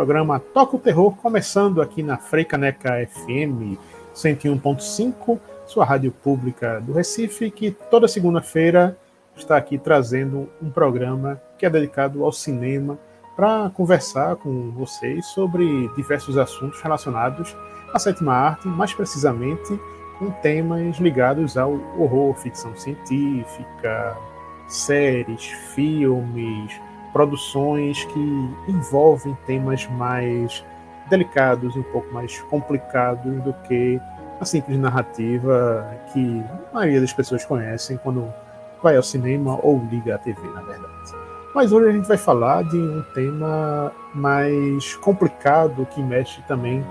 Programa Toca o Terror, começando aqui na Freicaneca FM 101.5, sua rádio pública do Recife, que toda segunda-feira está aqui trazendo um programa que é dedicado ao cinema para conversar com vocês sobre diversos assuntos relacionados à sétima arte, mais precisamente com temas ligados ao horror, ficção científica, séries, filmes, produções que envolvem temas mais delicados um pouco mais complicados do que a simples narrativa que a maioria das pessoas conhecem quando vai ao cinema ou liga a TV, na verdade. Mas hoje a gente vai falar de um tema mais complicado que mexe também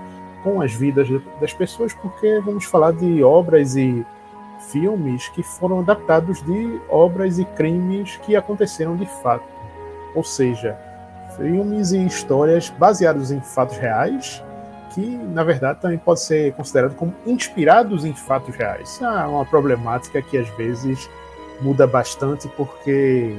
com as vidas das pessoas, porque vamos falar de obras e filmes que foram adaptados de obras e crimes que aconteceram de fato ou seja, filmes e histórias baseados em fatos reais, que na verdade também pode ser considerado como inspirados em fatos reais. Isso é uma problemática que às vezes muda bastante porque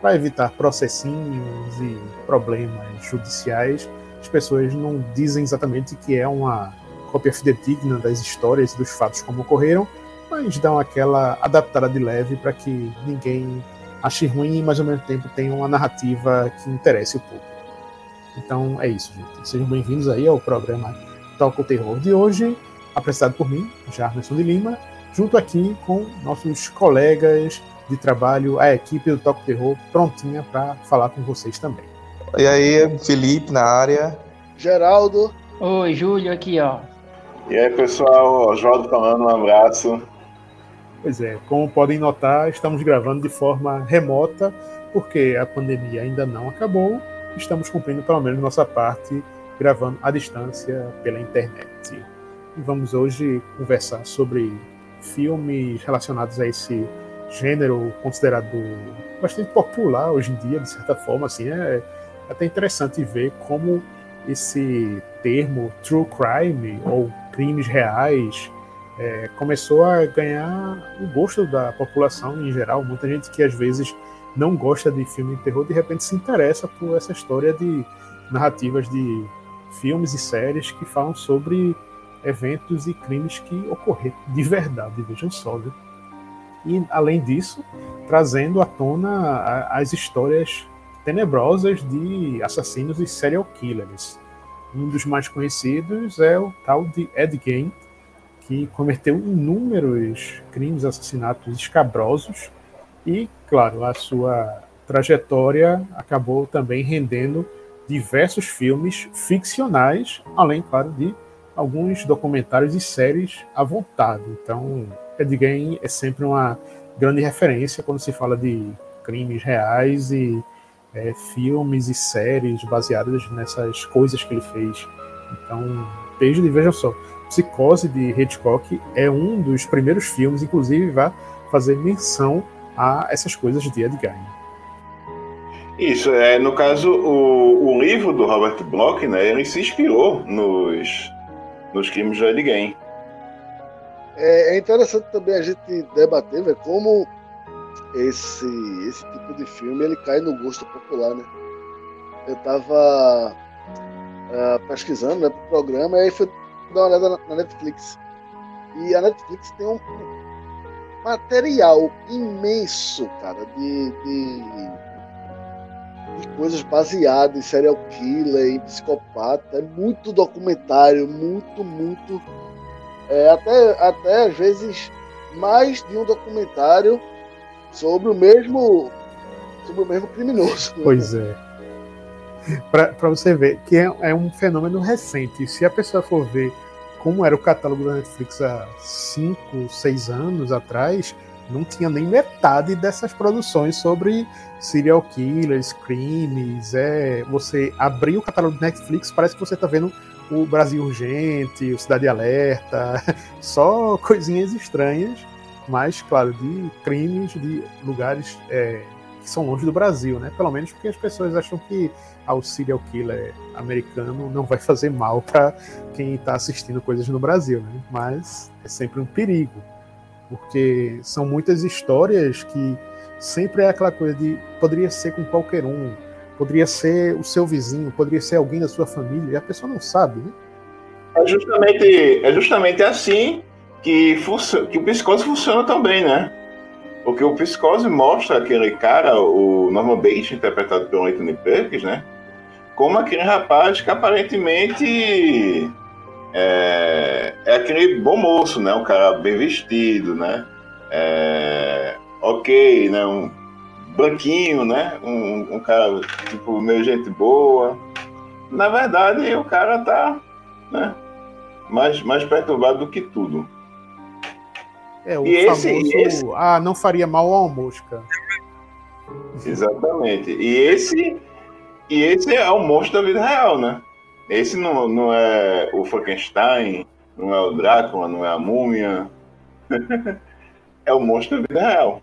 para evitar processinhos e problemas judiciais, as pessoas não dizem exatamente que é uma cópia fidedigna das histórias e dos fatos como ocorreram, mas dão aquela adaptada de leve para que ninguém ache ruim, mas ao mesmo tempo tem uma narrativa que interesse o público. Então é isso, gente. Sejam bem-vindos aí ao programa Toca o Terror de hoje, apresentado por mim, Jarmerson de Lima, junto aqui com nossos colegas de trabalho, a equipe do Toca o Terror, prontinha para falar com vocês também. E aí, Felipe na área. Geraldo. Oi, Júlio aqui, ó. E aí, pessoal, Oswaldo falando, um abraço. Pois é, como podem notar, estamos gravando de forma remota, porque a pandemia ainda não acabou. Estamos cumprindo pelo menos nossa parte, gravando à distância pela internet. E vamos hoje conversar sobre filmes relacionados a esse gênero considerado bastante popular hoje em dia, de certa forma. Assim, é até interessante ver como esse termo true crime ou crimes reais é, começou a ganhar o gosto da população em geral. Muita gente que às vezes não gosta de filme de terror, de repente se interessa por essa história de narrativas de filmes e séries que falam sobre eventos e crimes que ocorreram de verdade, vejam só. Viu? E, além disso, trazendo à tona as histórias tenebrosas de assassinos e serial killers. Um dos mais conhecidos é o tal de Ed Gein, que cometeu inúmeros crimes, assassinatos escabrosos e, claro, a sua trajetória acabou também rendendo diversos filmes ficcionais, além, claro, de alguns documentários e séries à vontade. Então, Ed Gein é sempre uma grande referência quando se fala de crimes reais e é, filmes e séries baseadas nessas coisas que ele fez. Então, desde, veja só, Psicose de Hitchcock é um dos primeiros filmes, inclusive vai fazer menção a essas coisas de Ed Gein. Isso, é, no caso, o, o livro do Robert Bloch, né, ele se inspirou nos, nos crimes de Ed Gein. É, é interessante também a gente debater véio, como esse, esse tipo de filme ele cai no gosto popular, né? Eu estava uh, pesquisando né, pro programa e aí foi dar uma olhada na Netflix. E a Netflix tem um material imenso, cara, de, de, de coisas baseadas em serial killer, em psicopata. É muito documentário, muito, muito. É, até, até às vezes mais de um documentário sobre o mesmo sobre o mesmo criminoso. Pois é. Para você ver que é, é, um fenômeno recente. Se a pessoa for ver como era o catálogo da Netflix há 5, 6 anos atrás, não tinha nem metade dessas produções sobre serial killers, crimes. É, você abrir o catálogo do Netflix, parece que você está vendo o Brasil Urgente, o Cidade Alerta, só coisinhas estranhas, mas, claro, de crimes de lugares é, que são longe do Brasil, né? Pelo menos porque as pessoas acham que ah, o serial killer americano não vai fazer mal para quem está assistindo coisas no Brasil, né? Mas é sempre um perigo, porque são muitas histórias que sempre é aquela coisa de poderia ser com qualquer um, poderia ser o seu vizinho, poderia ser alguém da sua família, e a pessoa não sabe, né? É justamente, é justamente assim que, que o psicose funciona também, né? Porque o Psicose mostra aquele cara, o Norman Bates, interpretado pelo Anthony Perkins, né? Como aquele rapaz que aparentemente é, é aquele bom moço, né? Um cara bem vestido, né? É, ok, né? Um branquinho, né? Um, um cara, tipo, meio gente boa. Na verdade, o cara tá, né? Mais, mais perturbado do que tudo. É, o e famoso, esse, esse... ah, não faria mal ao mosca. Exatamente. E esse, e esse é o monstro da vida real, né? Esse não, não é o Frankenstein, não é o Drácula, não é a múmia. é o monstro da vida real.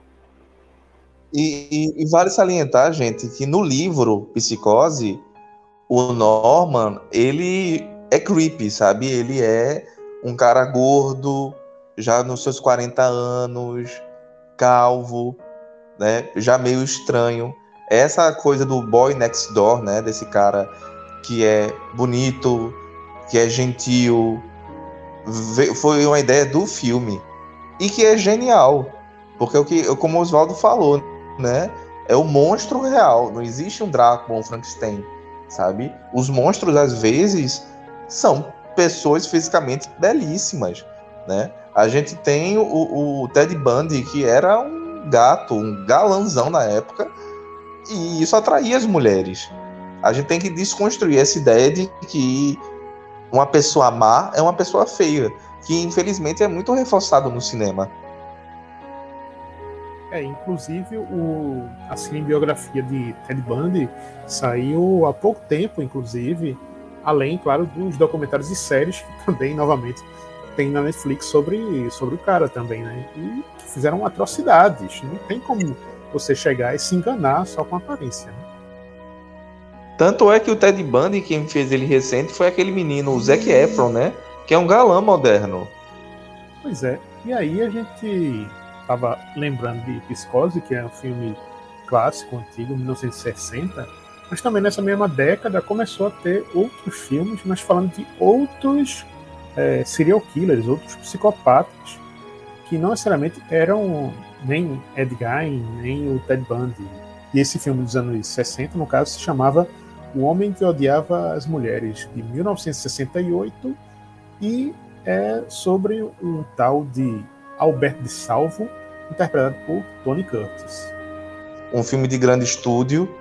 E, e, e, vale salientar, gente, que no livro Psicose, o Norman, ele é creepy, sabe? Ele é um cara gordo, já nos seus 40 anos, calvo, né? Já meio estranho. Essa coisa do boy next door, né? Desse cara que é bonito, que é gentil, foi uma ideia do filme e que é genial, porque o que, como o Oswaldo falou, né? É o monstro real. Não existe um Drácula, um Frankenstein, sabe? Os monstros às vezes são pessoas fisicamente belíssimas, né? A gente tem o, o Ted Bundy, que era um gato, um galanzão na época, e isso atraía as mulheres. A gente tem que desconstruir essa ideia de que uma pessoa má é uma pessoa feia, que infelizmente é muito reforçado no cinema. É, inclusive o, a cinebiografia de Ted Bundy saiu há pouco tempo, inclusive, além, claro, dos documentários e séries que também, novamente, tem na Netflix sobre, sobre o cara também, né? E fizeram atrocidades. Não tem como você chegar e se enganar só com a aparência. Né? Tanto é que o Ted Bundy, quem fez ele recente, foi aquele menino, o Zac Efron, né? Que é um galã moderno. Pois é. E aí a gente tava lembrando de Psicose, que é um filme clássico, antigo, 1960, mas também nessa mesma década começou a ter outros filmes, mas falando de outros é, serial killers, outros psicopatas, que não necessariamente eram nem Ed Gein, nem o Ted Bundy. E esse filme dos anos 60, no caso, se chamava O Homem que Odiava as Mulheres, de 1968, e é sobre um tal de Alberto de Salvo, interpretado por Tony Curtis. Um filme de grande estúdio,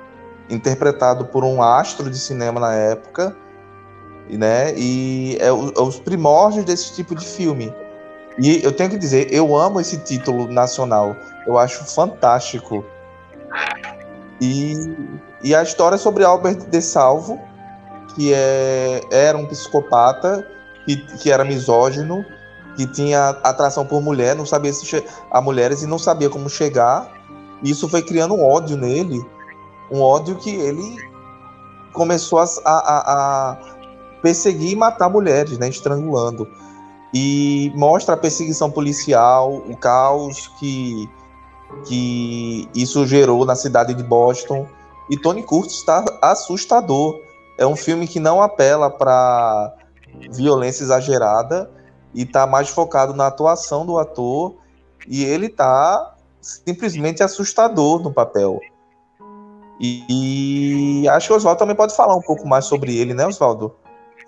interpretado por um astro de cinema na época, né? E é, o, é os primórdios desse tipo de filme. E eu tenho que dizer, eu amo esse título nacional. Eu acho fantástico. E, e a história é sobre Albert de Salvo, que é, era um psicopata, que, que era misógino, que tinha atração por mulher, não sabia se a mulheres e não sabia como chegar. E isso foi criando um ódio nele, um ódio que ele começou a, a, a perseguir e matar mulheres, né, estrangulando. E mostra a perseguição policial, o caos que, que isso gerou na cidade de Boston. E Tony Curtis está assustador. É um filme que não apela para violência exagerada e está mais focado na atuação do ator. E ele está simplesmente assustador no papel. E, e acho que o Oswaldo também pode falar um pouco mais sobre ele, né, Oswaldo?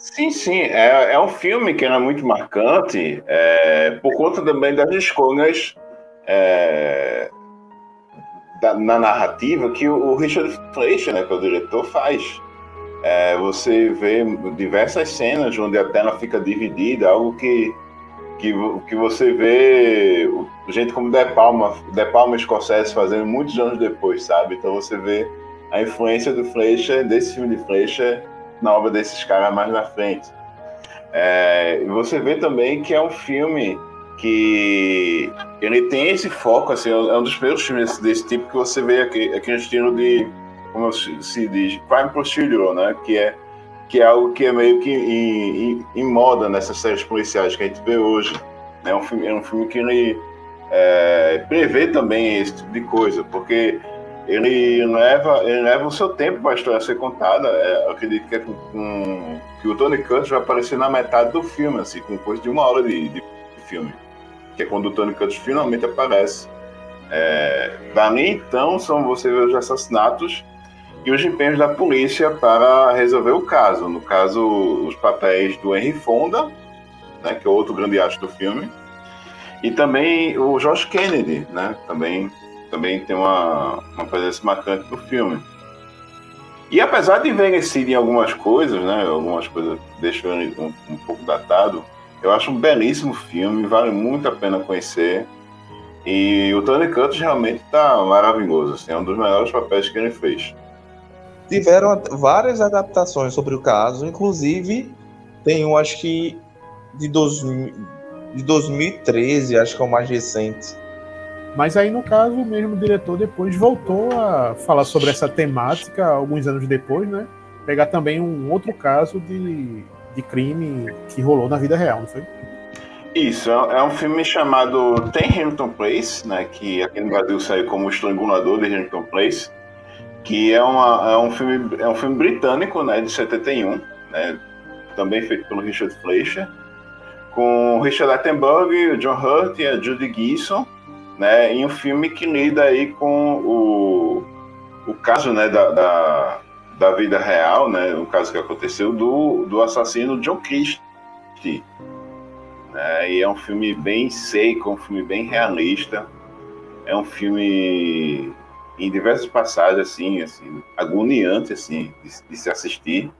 Sim, sim. É, é um filme que era muito marcante é, por conta também das escolhas é, da, na narrativa que o, Richard Fleischer, né, que é o diretor, faz. É, você vê diversas cenas onde a tela fica dividida, algo que, que, que você vê gente como De Palma, De Palma Scorsese fazendo muitos anos depois, sabe? Então você vê a influência do Fleischer, desse filme de Fleischer, na obra desses caras mais na frente. É, você vê também que é um filme que ele tem esse foco, assim, é um dos primeiros filmes desse tipo que você vê aqui, aqui no estilo de, como se diz, crime procedural, né? Que é que é algo que é meio que em, em, em, moda nessas séries policiais que a gente vê hoje. É um filme, é um filme que ele é, prevê também esse tipo de coisa, porque ele leva, ele leva o seu tempo para a história ser contada. É, acredito que, é com, que o Tony Curtis vai aparecer na metade do filme, assim, com coisa de uma hora de, de filme, que é quando o Tony Curtis finalmente aparece. É, dali então são você vê os assassinatos e os empenhos da polícia para resolver o caso. No caso, os papéis do Henry Fonda, né, que é outro grande astro do filme, e também o Josh Kennedy, né, também, também tem uma, uma presença marcante no filme. E apesar de envelhecer em algumas coisas, né, algumas coisas deixam um, um pouco datado, eu acho um belíssimo filme, vale muito a pena conhecer. E o Tony Curtis realmente está maravilhoso, assim, é um dos melhores papéis que ele fez tiveram várias adaptações sobre o caso, inclusive tem um, acho que de, dois, de 2013, acho que é o mais recente. Mas aí, no caso, o mesmo diretor depois voltou a falar sobre essa temática alguns anos depois, né? Pegar também um outro caso de, de crime que rolou na vida real, não foi? Isso, é, é um filme chamado Tem Hamilton Place, né? Que aqui no Brasil saiu como Estrangulador de Hamilton Place que é, uma, é, um filme, é um filme britânico, né, de 71, né, também feito pelo Richard Fleischer, com Richard Attenborough, John Hurt e a Judy Gleason, né, em um filme que lida aí com o, o caso, né, da, da, da vida real, né, o caso que aconteceu do, do assassino John Christie, né, e é um filme bem seco, um filme bem realista, é um filme em diversas passagens assim, assim agoniante assim de, de se assistir.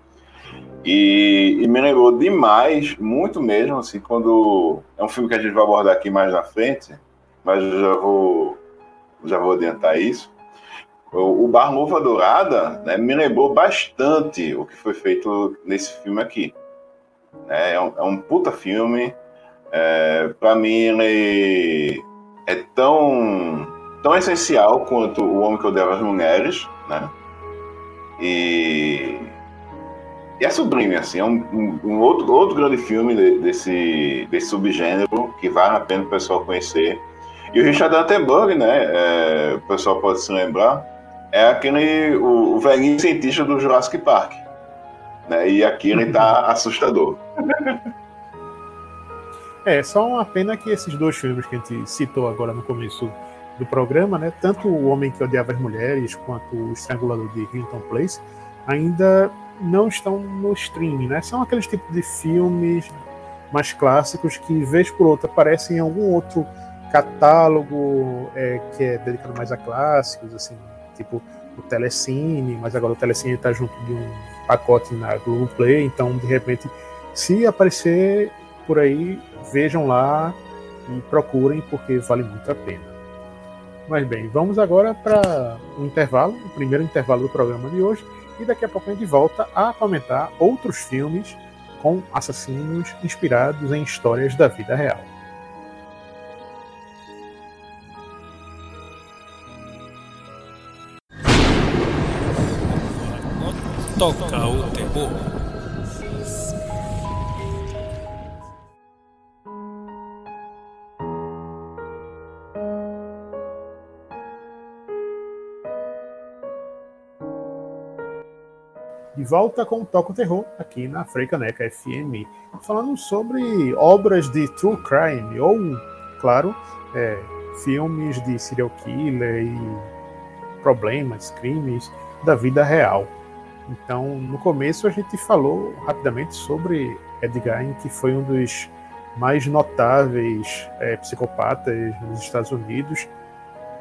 E, e, me lembrou demais, muito mesmo assim, quando é um filme que a gente vai abordar aqui mais na frente, mas eu já vou já vou adiantar isso. O, Bar Luva Dourada né, me lembrou bastante o que foi feito nesse filme aqui. É, é, um, é um puta filme. É, para mim ele é tão tão essencial quanto O Homem que Odeia as Mulheres, né? E, e é sublime, assim, é um, um, outro, outro grande filme de, desse, desse subgênero que vale a pena o pessoal conhecer. E o Richard Attenborough, né, é, o pessoal pode se lembrar, é aquele, o, o velhinho cientista do Jurassic Park. Né, e aqui ele tá assustador. É, só uma pena que esses dois filmes que a gente citou agora no começo do programa, né, tanto o Homem que Odiava as Mulheres quanto o Estrangulador de Hinton Place ainda não estão no streaming, né? São aqueles tipos de filmes mais clássicos que, vez por outra, aparecem em algum outro catálogo é, que é dedicado mais a clássicos, assim, tipo o Telecine, mas agora o Telecine está junto de um pacote na Globoplay, então, de repente, se aparecer por aí, vejam lá e procurem, porque vale muito a pena. Mas bem, vamos agora para o um intervalo, o primeiro intervalo do programa de hoje, e daqui a pouco a gente volta a comentar outros filmes com assassinos inspirados em histórias da vida real. Toca o terror. De volta com o Toco Terror, aqui na Freicaneca FM, falando sobre obras de true crime, ou, claro, é, filmes de serial killer e problemas, crimes da vida real. Então, no começo a gente falou rapidamente sobre Ed Gein, que foi um dos mais notáveis é, psicopatas nos Estados Unidos,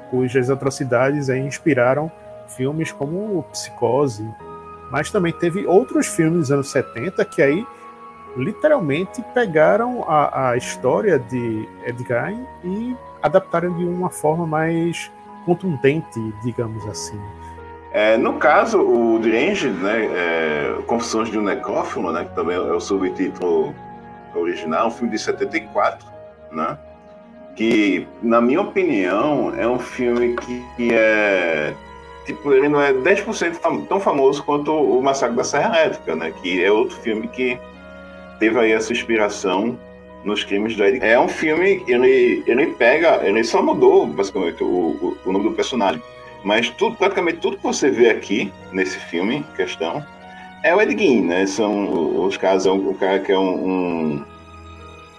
cujas atrocidades aí inspiraram filmes como Psicose, mas também teve outros filmes dos anos 70 que aí literalmente pegaram a, a história de Edgar e adaptaram de uma forma mais contundente, digamos assim. É, no caso, o Deranged, né, é, Confissões de um Necrófilo, né, que também é o subtítulo original, um filme de 74, né, que, na minha opinião, é um filme que, que é tipo, ele não é 10% fam tão famoso quanto o Massacre da Serra Elétrica, né, que é outro filme que teve aí essa inspiração nos crimes do Eric. É um filme, ele, ele pega, ele só mudou basicamente o, o, o nome do personagem, mas tudo, praticamente tudo que você vê aqui nesse filme em questão é o Ed Gein, né? São os casos, é o cara que é um,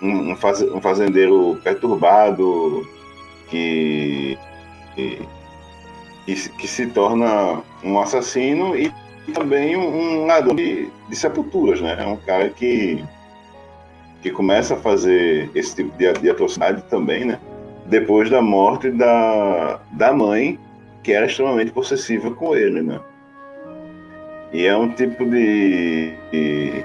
um, um, faz, fazendeiro perturbado que, que, que, se torna um assassino e também um ladrão de, de sepulturas, né? É um cara que que começa a fazer esse tipo de, de atrocidade também, né? Depois da morte da, da mãe, que era extremamente possessiva com ele, né? E é um tipo de. de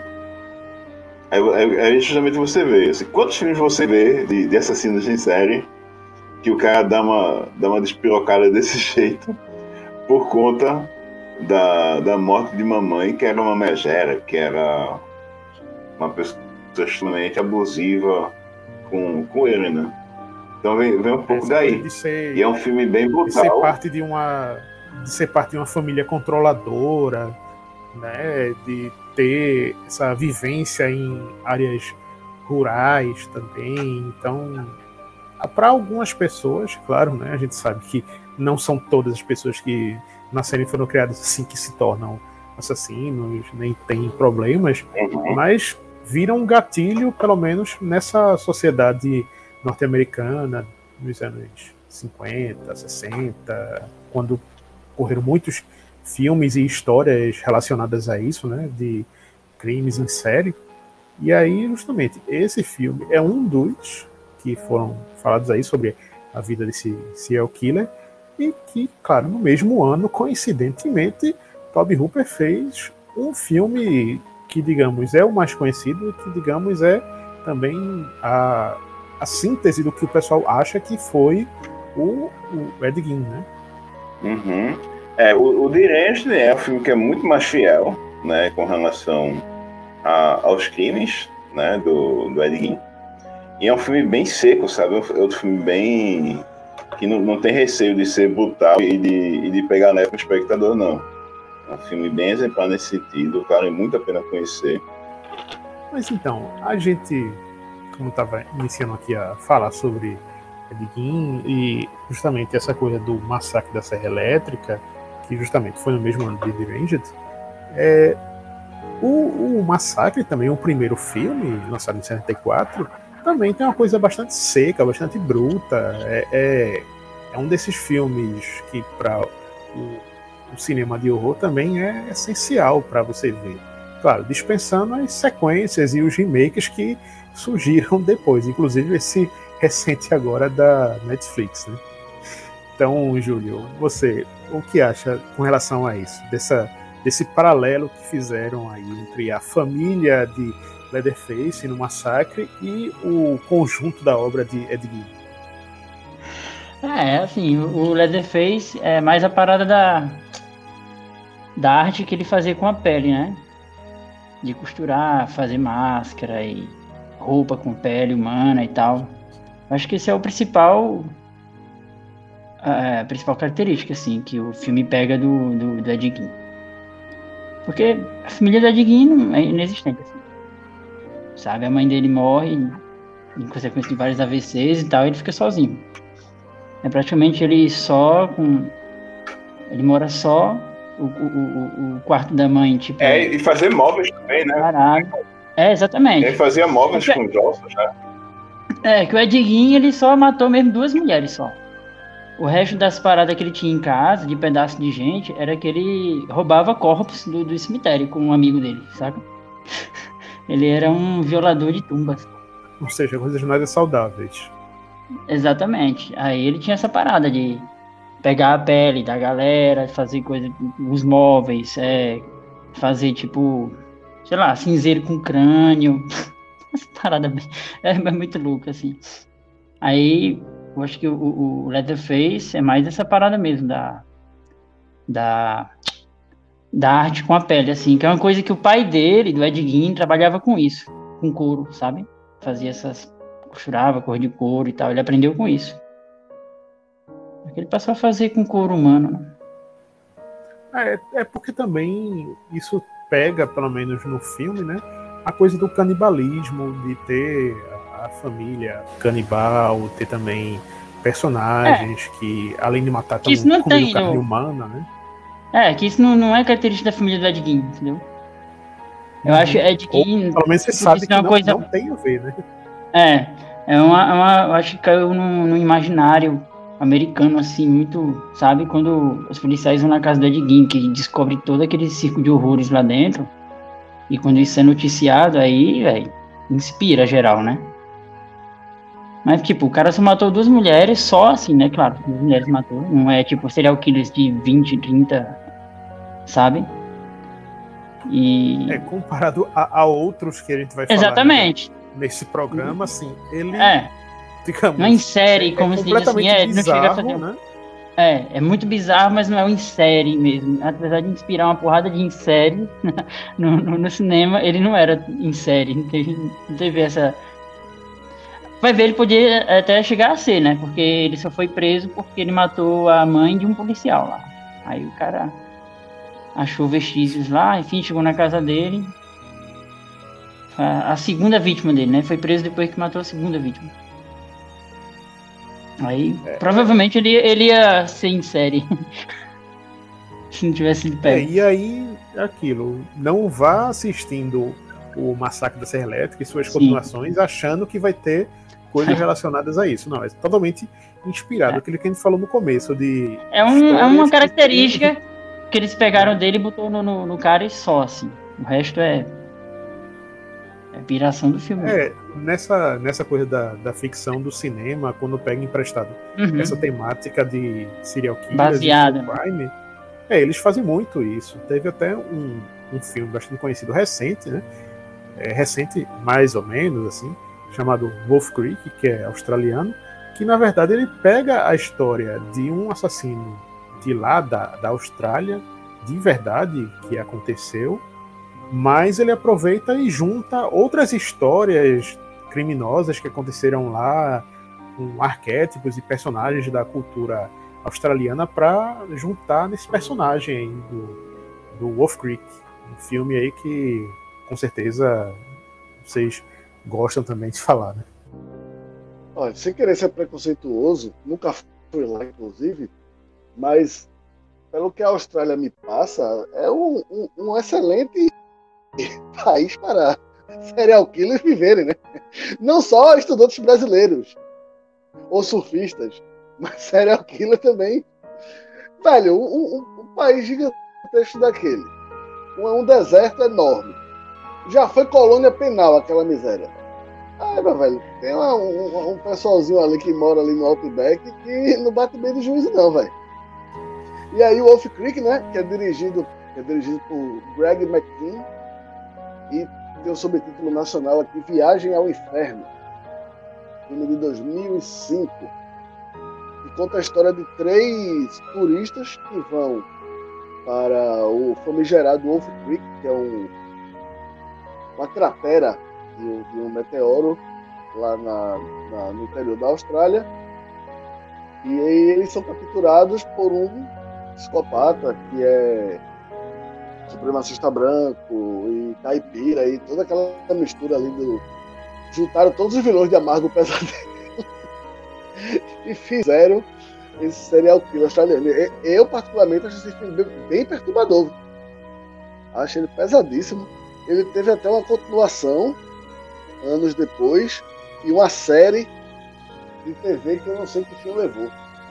é, é, é justamente você vê. Assim, quantos filmes você vê de, de assassinos em série que o cara dá uma, dá uma despirocada desse jeito por conta da, da morte de mamãe, que era uma megera, que era uma pessoa extremamente abusiva com, com ele, né? Então vem, vem um pouco Essa daí. Ser, e é um filme bem brutal. De ser parte de uma, de ser parte de uma família controladora, né? De ter essa vivência em áreas rurais também. Então, para algumas pessoas, claro, né? A gente sabe que não são todas as pessoas que nasceram e foram criadas assim que se tornam assassinos, nem tem problemas, uhum. mas viram um gatilho, pelo menos nessa sociedade norte-americana nos anos 50, 60, quando ocorreram muitos filmes e histórias relacionadas a isso, né, de crimes em série. E aí, justamente, esse filme é um dos que foram falados aí sobre a vida desse serial killer e que, claro, no mesmo ano, coincidentemente, Toby Hooper fez um filme que, digamos, é o mais conhecido e que, digamos, é também a, a síntese do que o pessoal acha que foi o, o Ed Gein, né? Uhum. É, o, o Direct é um filme que é muito mais fiel, né, com relação a, aos crimes, né, do, do Ed Gein. E é um filme bem seco, sabe? É outro filme bem... que não, não tem receio de ser brutal e de, e de pegar leve pro espectador, não. É um filme bem exemplar nesse sentido, vale muito a pena conhecer. Mas então, a gente, como estava iniciando aqui a falar sobre Edguin e justamente essa coisa do massacre da Serra Elétrica, que justamente foi no mesmo ano de The Ranged, é, o, o, Massacre também, o primeiro filme, lançado em 74, também tem uma coisa bastante seca, bastante bruta. É, é, é um desses filmes que, para o o cinema de horror também é essencial para você ver. Claro, dispensando as sequências e os remakes que surgiram depois, inclusive esse recente agora da Netflix. Né? Então, Júlio, você, o que acha com relação a isso? Dessa, desse paralelo que fizeram aí entre a família de Leatherface no Massacre e o conjunto da obra de Ed? É, assim, o Leatherface é mais a parada da, da arte que ele fazia com a pele, né? De costurar, fazer máscara e roupa com pele humana e tal. Acho que esse é o principal a principal característica, assim, que o filme pega do, do, do Ed Gein. Porque a família do Ed Gein é inexistente, assim. Sabe? A mãe dele morre em consequência de vários AVCs e tal, e ele fica sozinho. É praticamente ele só com... Ele mora só o, o, o, quarto da mãe, tipo. É, e fazer móveis também, né? Parado. É, exatamente. Ele fazia móveis é com os ossos, né? É, que o Edguinho ele só matou mesmo duas mulheres só. O resto das paradas que ele tinha em casa, de pedaço de gente, era que ele roubava corpos do, do cemitério com um amigo dele, saca? ele era um violador de tumbas. Ou seja, coisas nada saudáveis. Exatamente. Aí ele tinha essa parada de pegar a pele da galera, fazer coisa, os móveis, é, fazer tipo sei lá, cinzeiro com crânio. Essa parada é, é muito louca, assim. Aí, eu acho que o, o Leatherface é mais essa parada mesmo, da, da, da arte com a pele, assim, que é uma coisa que o pai dele, do Ed Gein, trabalhava com isso, com couro, sabe? Fazia essas, costurava cor de couro e tal, ele aprendeu com isso. Ele passou a fazer com couro humano, né? É, é porque também isso pega, pelo menos no filme, né? A coisa do canibalismo, de ter a família canibal, ter também personagens é. que, além de matar, também comem carne no... humana, né? É, que isso não, não é característica da família do Ed Gein, entendeu? Eu uhum. acho Ed Gein... Ou, pelo menos você sabe é que não, coisa... não tem a ver, né? É, é uma, uma eu acho que caiu no, no imaginário americano, assim, muito, sabe? Quando os policiais vão na casa do Ed Gein, que descobre todo aquele circo de horrores lá dentro, e quando isso é noticiado, aí, velho, inspira geral, né? Mas, tipo, o cara só matou duas mulheres, só assim, né? Claro, duas mulheres matou. Não é, tipo, serial killers de 20, 30, sabe? E... É, comparado a, a outros que a gente vai falar Exatamente. Né, nesse programa, assim, ele... É, digamos, não é em série, como é se diz assim, é, bizarro, não chega a fazer... Né? É, é muito bizarro, mas não é um em série mesmo. Apesar de inspirar uma porrada de em série no, no, no cinema, ele não era em série, não teve, não teve essa Vai ver, ele podia até chegar a ser, né? Porque ele só foi preso porque ele matou a mãe de um policial lá. Aí o cara achou vestígios lá, enfim, chegou na casa dele. A, segunda vítima dele, né? Foi preso depois que matou a segunda vítima. Aí, é. provavelmente ele, ele ia ser em série. Se não tivesse sido pego. É, e aí, aquilo. Não vá assistindo o Massacre da Serra Elétrica e suas Sim. continuações achando que vai ter coisas relacionadas a isso. Não, é totalmente inspirado. É. Aquilo que a gente falou no começo de. É, um, é uma característica que... que eles pegaram dele e botou no, no, no, cara e só, assim. O resto é. É piração do filme. É, nessa, nessa coisa da, da ficção do cinema, quando pega emprestado uhum. essa temática de serial killers Baseada. crime, é, eles fazem muito isso. Teve até um, um filme bastante conhecido recente, né? É, recente, mais ou menos, assim, chamado Wolf Creek, que é australiano, que na verdade ele pega a história de um assassino de lá da, da Austrália, de verdade, que aconteceu, mas ele aproveita e junta outras histórias criminosas que aconteceram lá, com arquétipos e personagens da cultura australiana para juntar nesse personagem do, do Wolf Creek, um filme aí que com certeza vocês gostam também de falar, né? Olha, sem querer ser preconceituoso, nunca fui lá, inclusive, mas pelo que a Austrália me passa, é um, um, um excelente país para serial killers viverem, né? Não só estudantes brasileiros ou surfistas, mas serial killer também. Velho, um, um, um país gigantesco daquele. Um, um deserto enorme. Já foi colônia penal aquela miséria. Ah, meu velho, tem uma, um, um, pessoalzinho ali que mora ali no Outback que não bate bem de juízo, não, velho. E aí o Wolf Creek, né, que é dirigido, é dirigido por Greg McKean e tem o subtítulo nacional aqui, Viagem ao Inferno, filme de 2005, e conta a história de três turistas que vão para o famigerado Wolf Creek, que é um, uma cratera de, de um meteoro lá na, na, no interior da Austrália. E aí eles são capturados por um psicopata que é supremacista branco caipira e toda aquela mistura ali do. Juntaram todos os vilões de Amargo Pesadelo e fizeram esse serial killer australiano. Eu, particularmente, acho esse filme bem perturbador. Acho ele pesadíssimo. Ele teve até uma continuação anos depois, e uma série de TV que eu não sei que fim levou.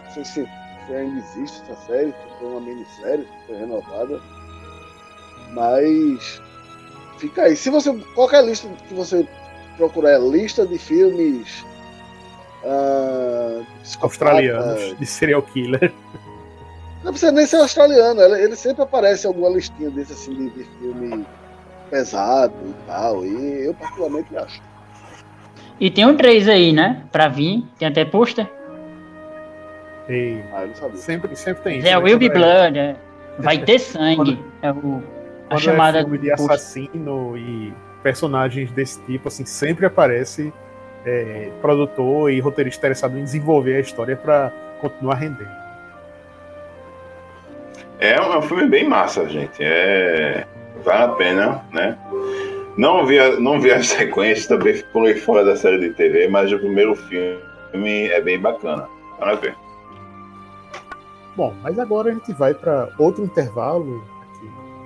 Não sei se, se ainda existe essa série, se foi uma minissérie, se foi renovada. Mas fica aí. Se você. Qualquer lista que você procurar é lista de filmes. Uh, australianos de serial killer. Não precisa nem ser australiano, ele, sempre aparece em alguma listinha desse assim de, de filme pesado e tal. E eu particularmente acho. E tem um 3 aí, né? Pra vir. Tem até pôster. E Ah, sempre, sempre tem isso. É né? o Will Be Blood. é. Vai ter sangue. É o, a Quando chamada é filme de assassino e personagens desse tipo, assim, sempre aparece é, produtor e roteirista interessado em desenvolver a história para continuar rendendo. É um, é um filme bem massa, gente. É vale a pena, né? Não vi, a- não vi a sequência, também pulei fora da série de TV, mas o primeiro filme é bem bacana. Vale a pena. Bom, mas agora a gente vai para outro intervalo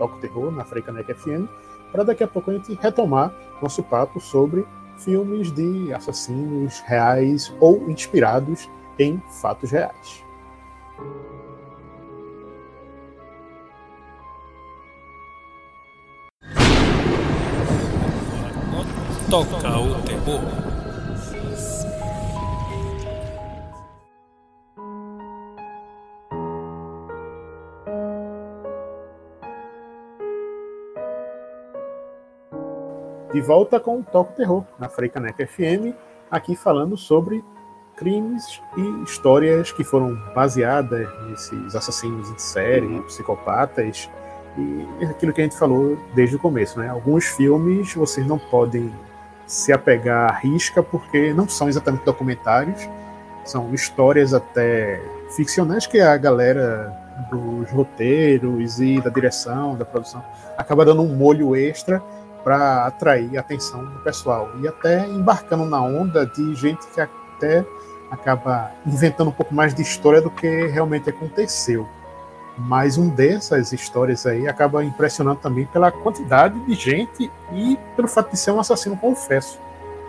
Toco Terror, na Freicanec FM, para daqui a pouco a gente retomar nosso papo sobre filmes de assassinos reais ou inspirados em fatos reais. Toca o terror. De volta com o Toco Terror, na Freicanec FM, aqui falando sobre crimes e histórias que foram baseadas nesses assassinos em série, psicopatas, e aquilo que a gente falou desde o começo, né? Alguns filmes vocês não podem se apegar à risca porque não são exatamente documentários, são histórias até ficcionais que a galera dos roteiros e da direção, da produção, acaba dando um molho extra para atrair a atenção do pessoal e até embarcando na onda de gente que até acaba inventando um pouco mais de história do que realmente aconteceu. Mas um dessas histórias aí acaba impressionando também pela quantidade de gente e pelo fato de ser um assassino confesso,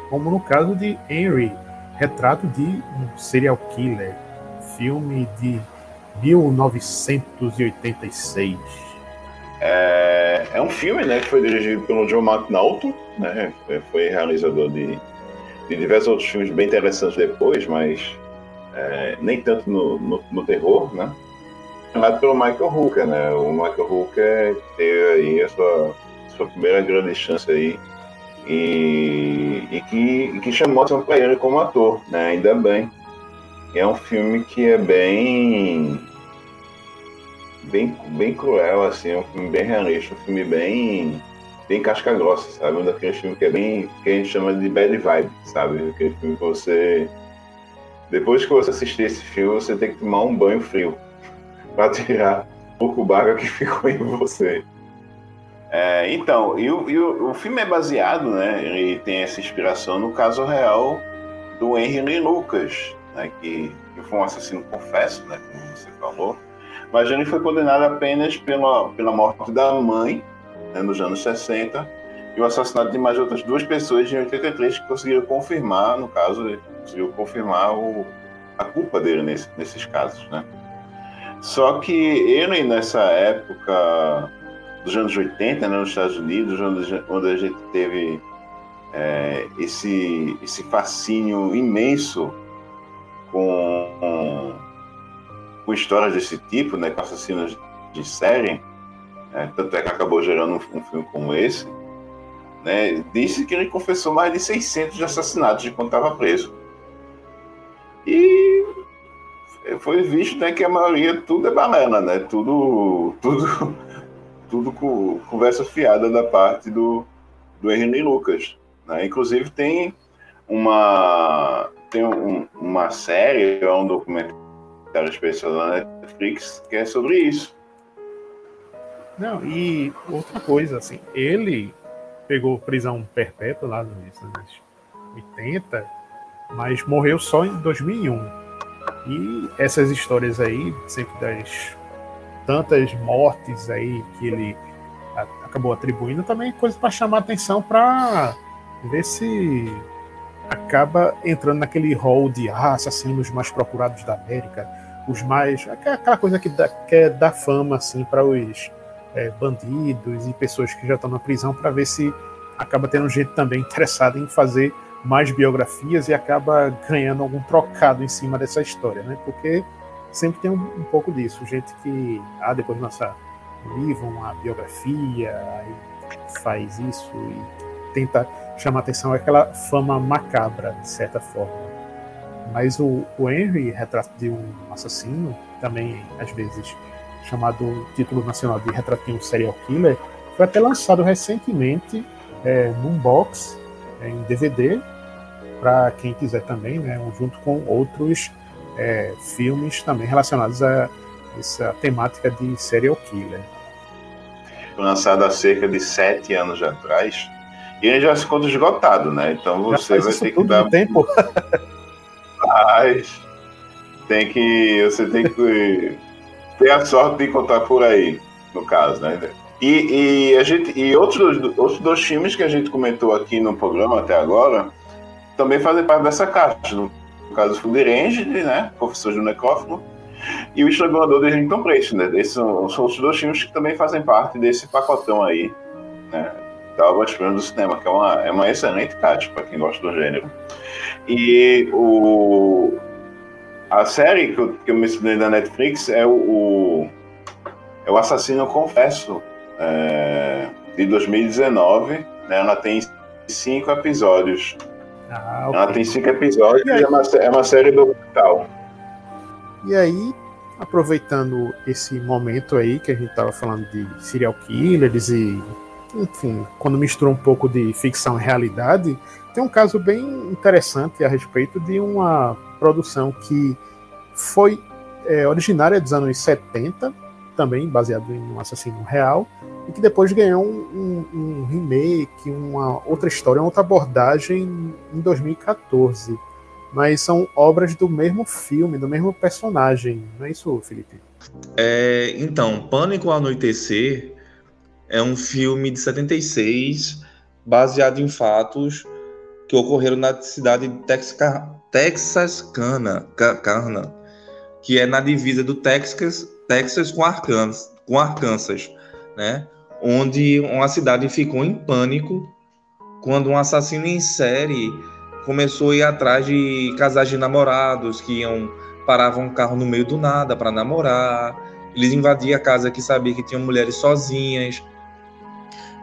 como no caso de Henry, retrato de um serial killer, filme de 1986. É, é um filme né, que foi dirigido pelo John McNaughton, né, foi realizador de, de diversos outros filmes bem interessantes depois, mas é, nem tanto no, no, no terror, né? Chamado pelo Michael Hooker, né? O Michael Hooker teve aí a sua, sua primeira grande chance aí e, e que, e que chamou atenção para ele como ator, né? Ainda bem. É um filme que é bem bem, bem cruel, assim, é um filme bem realista, um filme bem, bem casca grossa, sabe? Um daqueles filmes que é bem, que a gente chama de bad vibe, sabe? Aquele filme que você, depois que você assistir esse filme, você tem que tomar um banho frio para tirar um pouco barco que ficou em você. É, então, e, o, e o, filme é baseado, né? Ele tem essa inspiração no caso real do Henry Lucas, né? Que, que foi um assassino confesso, né? Como você falou mas ele foi condenado apenas pela, pela morte da mãe, né, nos anos 60, e o assassinato de mais outras duas pessoas em 83 que conseguiram confirmar, no caso, conseguiu confirmar o, a culpa dele nesse, nesses casos, né? Só que ele, nessa época dos anos 80, né, nos Estados Unidos, onde, onde a gente teve é, esse, esse fascínio imenso com com histórias desse tipo, né, com assassinos de série, é, tanto é que acabou gerando um, um, filme como esse, né, disse que ele confessou mais de 600 de assassinatos de quando estava preso. E foi visto né, que a maioria tudo é banana, né, tudo, tudo, tudo com conversa fiada da parte do, do Henry Lucas. Né? Inclusive tem uma, tem um, uma série, é um documentário documentário especial da Netflix que é sobre isso. Não, e outra coisa, assim, ele pegou prisão perpétua lá nos anos 80, mas morreu só em 2001. E essas histórias aí, sempre das tantas mortes aí que ele acabou atribuindo, também é coisa para chamar atenção para ver se acaba entrando naquele hall de ah, assassinos mais procurados da América, os mais. aquela coisa que dá, que é dar fama assim, para os é, bandidos e pessoas que já estão na prisão, para ver se acaba tendo gente também interessada em fazer mais biografias e acaba ganhando algum trocado em cima dessa história, né? Porque sempre tem um, um pouco disso, gente que ah, depois lança um livro, uma biografia, faz isso e tenta chamar atenção aquela fama macabra, de certa forma. Mas o, o Henry, retrato de um assassino, também às vezes chamado título nacional de Retrato de um Serial Killer, foi até lançado recentemente é, num box é, em DVD para quem quiser também, né, junto com outros é, filmes também relacionados a essa temática de serial killer. Lançado há cerca de sete anos atrás, e ele já se conta esgotado, né? Então você vai ter que dar. Tempo. Mas tem que. Você tem que ter a sorte de encontrar por aí, no caso, né? E, e, a gente, e outros, outros dois filmes que a gente comentou aqui no programa até agora também fazem parte dessa caixa. No caso, o Range, né? Professor do Necrófilo, e o Estrangulador de Rington Place, né? Esses são, são os dois filmes que também fazem parte desse pacotão aí, né? Albert Prêmio do Cinema, que é uma, é uma excelente caixa para quem gosta do gênero. E o, a série que eu, que eu mencionei da Netflix é o, o, é o Assassino Confesso, é, de 2019. Né? Ela tem cinco episódios. Ah. Ela tem cinco episódios e é uma, é uma série documental. E aí, aproveitando esse momento aí que a gente estava falando de serial killers e, enfim, quando mistura um pouco de ficção e realidade, tem um caso bem interessante a respeito de uma produção que foi é, originária dos anos 70, também baseado em um assassino real, e que depois ganhou um, um, remake, uma outra história, uma outra abordagem em 2014 mas são obras do mesmo filme, do mesmo personagem, não é isso, Felipe? É, então, Pânico ao Anoitecer é um filme de 76, baseado em fatos que ocorreram na cidade de Texas, Texascana, Carna, que é na divisa do Texas, Texas com Arkansas, com Arkansas, né? Onde uma cidade ficou em pânico quando um assassino em série começou a ir atrás de casais de namorados que iam paravam um carro no meio do nada para namorar. Eles invadiam a casa que sabia que tinha mulheres sozinhas.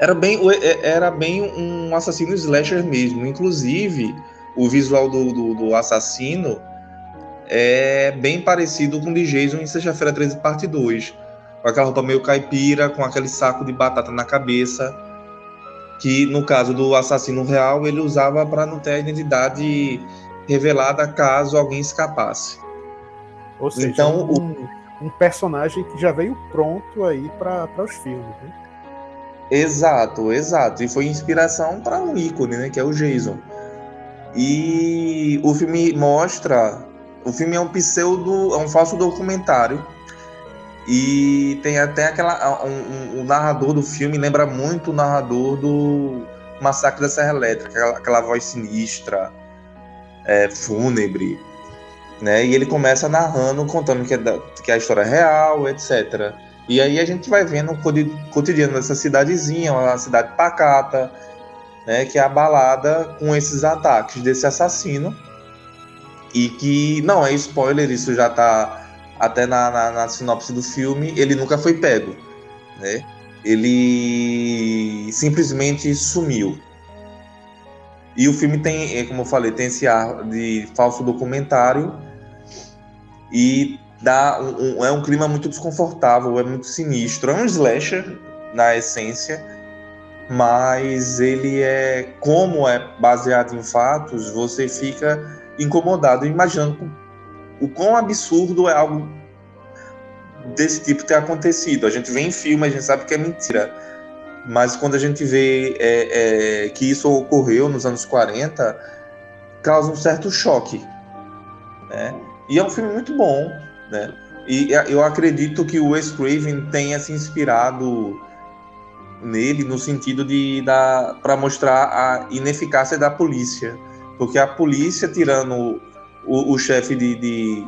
Era bem, é, era bem um assassino slasher mesmo. Inclusive, o visual do, do, do assassino é bem parecido com o de Jason em Sexta-feira 13, parte 2. Com aquela roupa meio caipira, com aquele saco de batata na cabeça que no caso do assassino real ele usava para não ter a identidade revelada caso alguém escapasse. Ou seja, então, um, o... um personagem que já veio pronto aí para os filmes. Né? Exato, exato. E foi inspiração para um ícone, né, que é o Jason. E o filme mostra, o filme é um pseudo, é um falso documentário e tem até aquela. Um, um, o narrador do filme lembra muito o narrador do Massacre da Serra Elétrica, aquela, aquela voz sinistra, é, fúnebre. Né? E ele começa narrando, contando que, é da, que a história é real, etc. E aí a gente vai vendo o cotidiano dessa cidadezinha, uma cidade pacata, né, que é abalada com esses ataques desse assassino. E que, não é spoiler, isso já está até na, na, na, sinopse do filme, ele nunca foi pego, né? Ele simplesmente sumiu. E o filme tem, é, como eu falei, tem esse ar de falso documentário e dá um, um, é um clima muito desconfortável, é muito sinistro. É um slasher na essência, mas ele é como é baseado em fatos, você fica incomodado imaginando o quão absurdo é algo desse tipo ter acontecido. A gente vê em filme, a gente sabe que é mentira. Mas quando a gente vê é, é, que isso ocorreu nos anos 40, causa um certo choque. Né? E é um filme muito bom. Né? E eu acredito que o Wes Craven tenha se inspirado nele no sentido de para mostrar a ineficácia da polícia. Porque a polícia, tirando o, o chefe de, de,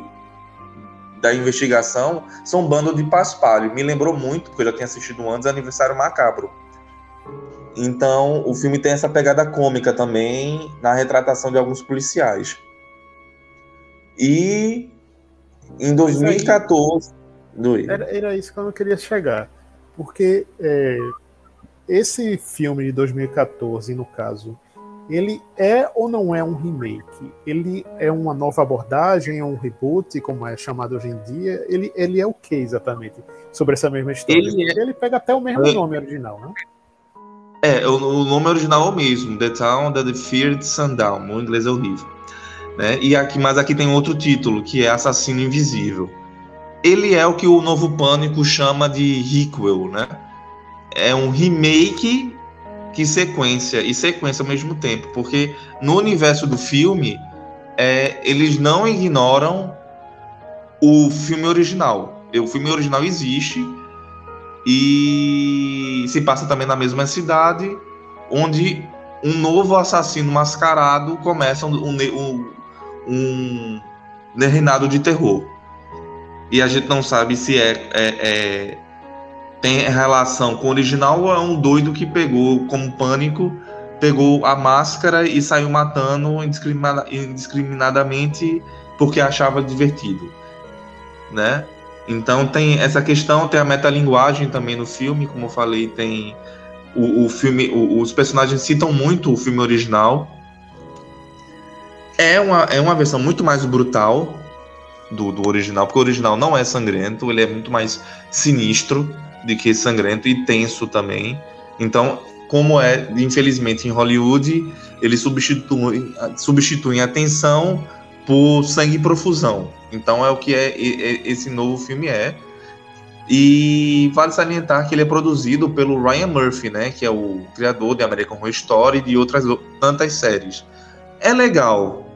da investigação, são um bando de paspalho. Me lembrou muito, porque eu já tinha assistido antes, Aniversário Macabro. Então, o filme tem essa pegada cômica também na retratação de alguns policiais. E em 2014. Era, era, isso que eu não queria chegar. Porque é, esse filme de 2014, no caso, ele é ou não é um remake? Ele é uma nova abordagem, é um reboot, como é chamado hoje em dia? Ele, ele é o que exatamente sobre essa mesma história? Ele, é... ele pega até o mesmo é... nome original, né? É, o, o, nome original é o mesmo, The Town That Feared Sundown, o inglês é horrível. Né? E aqui, mas aqui tem outro título, que é Assassino Invisível. Ele é o que o Novo Pânico chama de requel, né? É um remake que sequência e sequência ao mesmo tempo, porque no universo do filme é, eles não ignoram o filme original. O filme original existe e se passa também na mesma cidade, onde um novo assassino mascarado começa um, um, um, reinado de terror. E a gente não sabe se é, é, é tem relação com o original ou é um doido que pegou como pânico, pegou a máscara e saiu matando indiscriminadamente porque achava divertido, né? Então tem essa questão, tem a metalinguagem também no filme, como eu falei, tem o, o filme, o, os personagens citam muito o filme original. É uma, é uma versão muito mais brutal do, do original, porque o original não é sangrento, ele é muito mais sinistro de que sangrento e tenso também. Então, como é, infelizmente, em Hollywood, eles substituem, substituem a tensão por sangue e profusão. Então, é o que é, esse novo filme é. E vale salientar que ele é produzido pelo Ryan Murphy, né, que é o criador de American Horror Story e de outras tantas séries. É legal,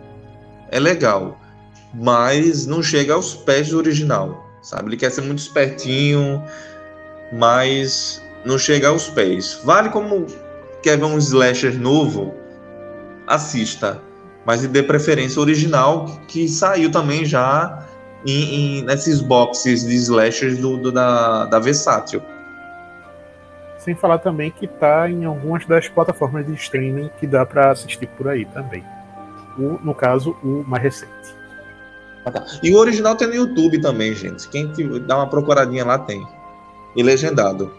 é legal, mas não chega aos pés do original, sabe? Ele quer ser muito espertinho, mas não chega aos pés. Vale como quer ver um slasher novo, assista, mas dê preferência original que saiu também já em, em nesses boxes de slashers do, do, da, da Versátil. Sem falar também que tá em algumas das plataformas de streaming que dá para assistir por aí também. O, no caso, o mais recente. Ah, tá. E o original tem no YouTube também, gente. Quem dá uma procuradinha lá tem e legendado.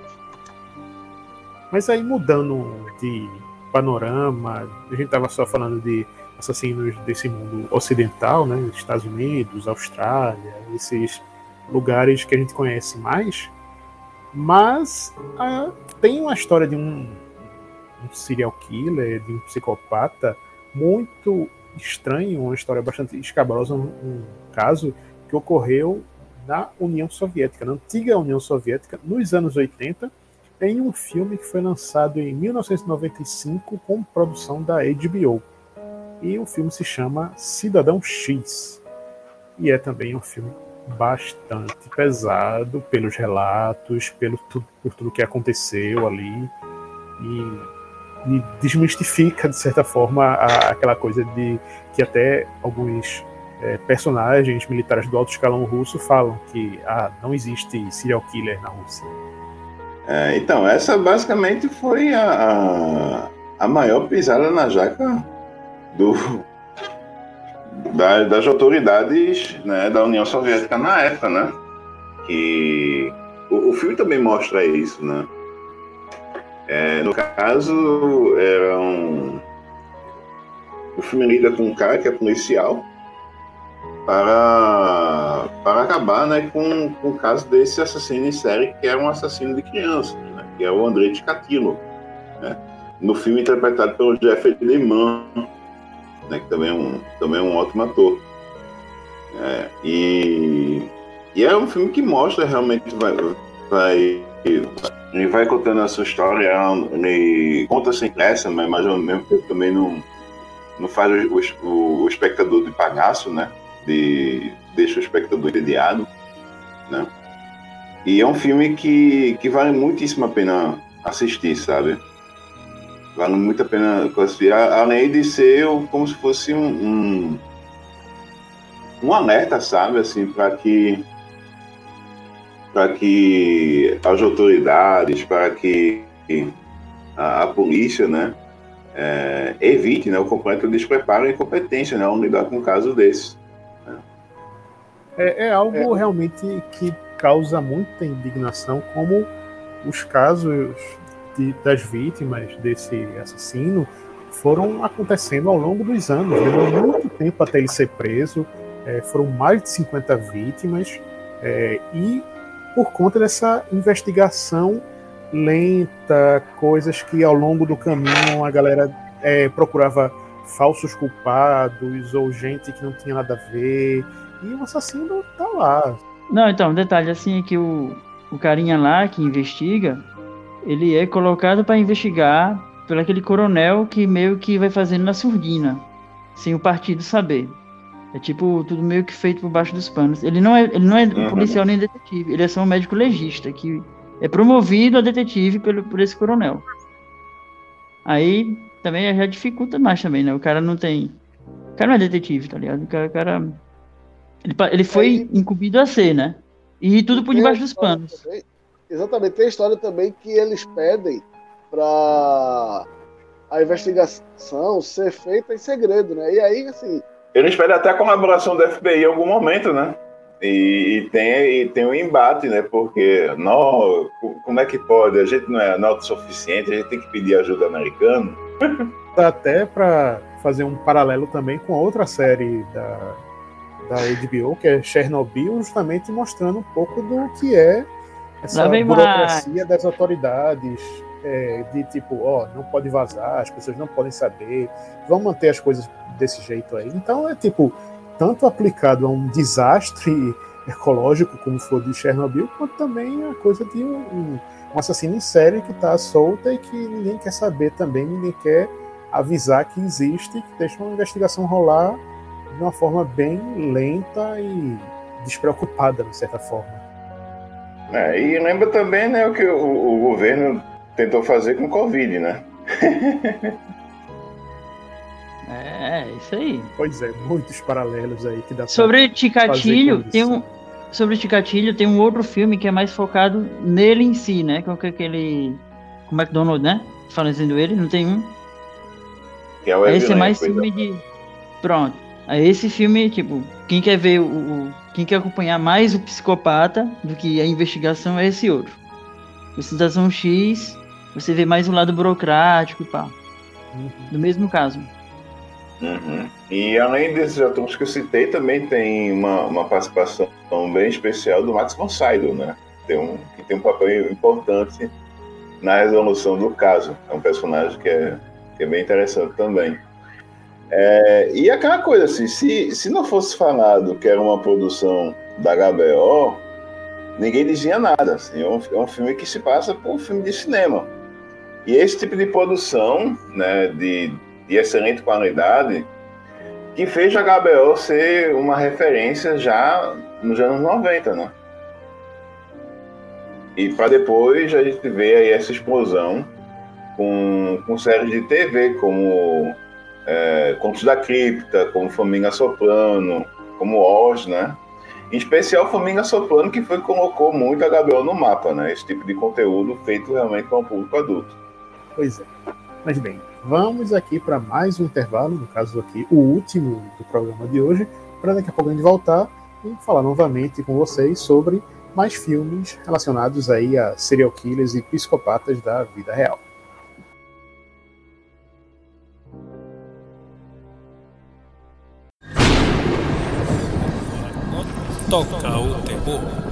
Mas aí mudando de panorama, a gente estava só falando de assassinos desse mundo ocidental, né, Estados Unidos, Austrália, esses lugares que a gente conhece mais, mas ah, tem uma história de um, um serial killer, de um psicopata muito estranho, uma história bastante escabrosa, um, um caso que ocorreu na União Soviética, na antiga União Soviética, nos anos 80, em um filme que foi lançado em 1995 com produção da HBO. E o filme se chama Cidadão X. E é também um filme bastante pesado pelos relatos, pelo tudo, por tudo que aconteceu ali. E, e desmistifica, de certa forma, a, aquela coisa de que até alguns é, personagens militares do alto escalão russo falam que ah, não existe serial killer na Rússia. É, então, essa basicamente foi a, a, a maior pisada na jaca do, da, das autoridades né, da União Soviética na época, né? Que o, o filme também mostra isso, né? É, no caso, era um. O filme lida com um cara que é policial, para, para acabar né, com, com o caso desse assassino em série, que é um assassino de crianças, né, que é o Andrei Ticatilo, né, no filme interpretado pelo Jeffrey Lehman, né, que também é um, também é um ótimo ator. É, e, e é um filme que mostra realmente, vai, vai, ele vai contando a sua história, ele conta sem pressa, mas, ao mesmo tempo também não, não faz o, o, o espectador de palhaço, né? de deixa o espectador entediado, né? E é um filme que, que vale muitíssimo a pena assistir, sabe? Vale muito a pena assistir, além de ser como se fosse um, um, um alerta, sabe? Assim, para que para que as autoridades, para que a, a polícia, né, é, evite né, o completo despreparo e incompetência né, ao lidar com um caso desse. É, é algo é. realmente que causa muita indignação, como os casos de, das vítimas desse assassino foram acontecendo ao longo dos anos. Demorou muito tempo até ele ser preso. É, foram mais de 50 vítimas. É, e por conta dessa investigação lenta, coisas que ao longo do caminho a galera é, procurava falsos culpados ou gente que não tinha nada a ver. E o assassino tá lá. Não, então, um detalhe assim é que o, o carinha lá que investiga, ele é colocado para investigar por aquele coronel que meio que vai fazendo na surdina, sem o partido saber. É tipo tudo meio que feito por baixo dos panos. Ele não é, ele não é uhum. policial nem detetive, ele é só um médico legista que é promovido a detetive pelo, por esse coronel. Aí também já dificulta mais também, né? O cara não tem. O cara não é detetive, tá ligado? O cara. O cara ele, ele foi Aí, incumbido a ser, né? E tudo por debaixo dos panos. Também, exatamente. Tem a história também que eles pedem para a investigação ser feita em segredo, né? E aí, assim. Eles pedem até a colaboração do FBI em algum momento, né? E, e, tem, e tem um embate, né? Porque não, como é que pode? A gente não é, autossuficiente, a gente tem que pedir ajuda americana. Até para fazer um paralelo também com outra série da, da HBO, que é Chernobyl, justamente mostrando um pouco do que é essa burocracia mais. das autoridades, é, de tipo, ó, não pode vazar, as pessoas não podem saber, vamos manter as coisas desse jeito aí. Então é tipo, tanto aplicado a um desastre ecológico como foi de Chernobyl, quanto também a coisa de um, um assassino em série que está solta e que ninguém quer saber também, ninguém quer avisar que existe, que deixa uma investigação rolar de uma forma bem lenta e despreocupada, de certa forma. É, e lembra também né, o que o, o governo tentou fazer com o Covid, né? É, isso aí. Pois é, muitos paralelos aí que dá Sobre Ticatilho, tem um sobre Ticatilho tem um outro filme que é mais focado nele em si, né? Com aquele com o McDonald, né? Falando ele, não tem um. Que é o Esse é mais filme de pronto. Aí esse filme, tipo, quem quer ver o, o, quem quer acompanhar mais o psicopata do que a investigação é esse outro. O Cidadão X, você vê mais o lado burocrático e pá. Uhum. No mesmo caso. Uhum. E além desses atores que eu citei, também tem uma, uma participação bem especial do Max von Sydow, né? Tem um, que tem um papel importante na resolução do caso. É um personagem que é, que é bem interessante também. É, e aquela coisa assim, se, se não fosse falado que era uma produção da HBO, ninguém dizia nada. Assim, é, um, é um filme que se passa por um filme de cinema. E esse tipo de produção, né, de, de excelente qualidade que fez a HBO ser uma referência já nos anos 90, né? E para depois a gente ver aí essa explosão com, com séries de TV como é, Contos da Cripta, como Faminga Soprano, como Oz, né? Em especial Faminga Soprano, que foi colocou muito a HBO no mapa, né? Esse tipo de conteúdo feito realmente para um público adulto. Pois é. Mas bem, vamos aqui para mais um intervalo, no caso aqui, o último do programa de hoje, para daqui a pouco a gente voltar e falar novamente com vocês sobre mais filmes relacionados aí a serial killers e psicopatas da vida real. Toca o terror.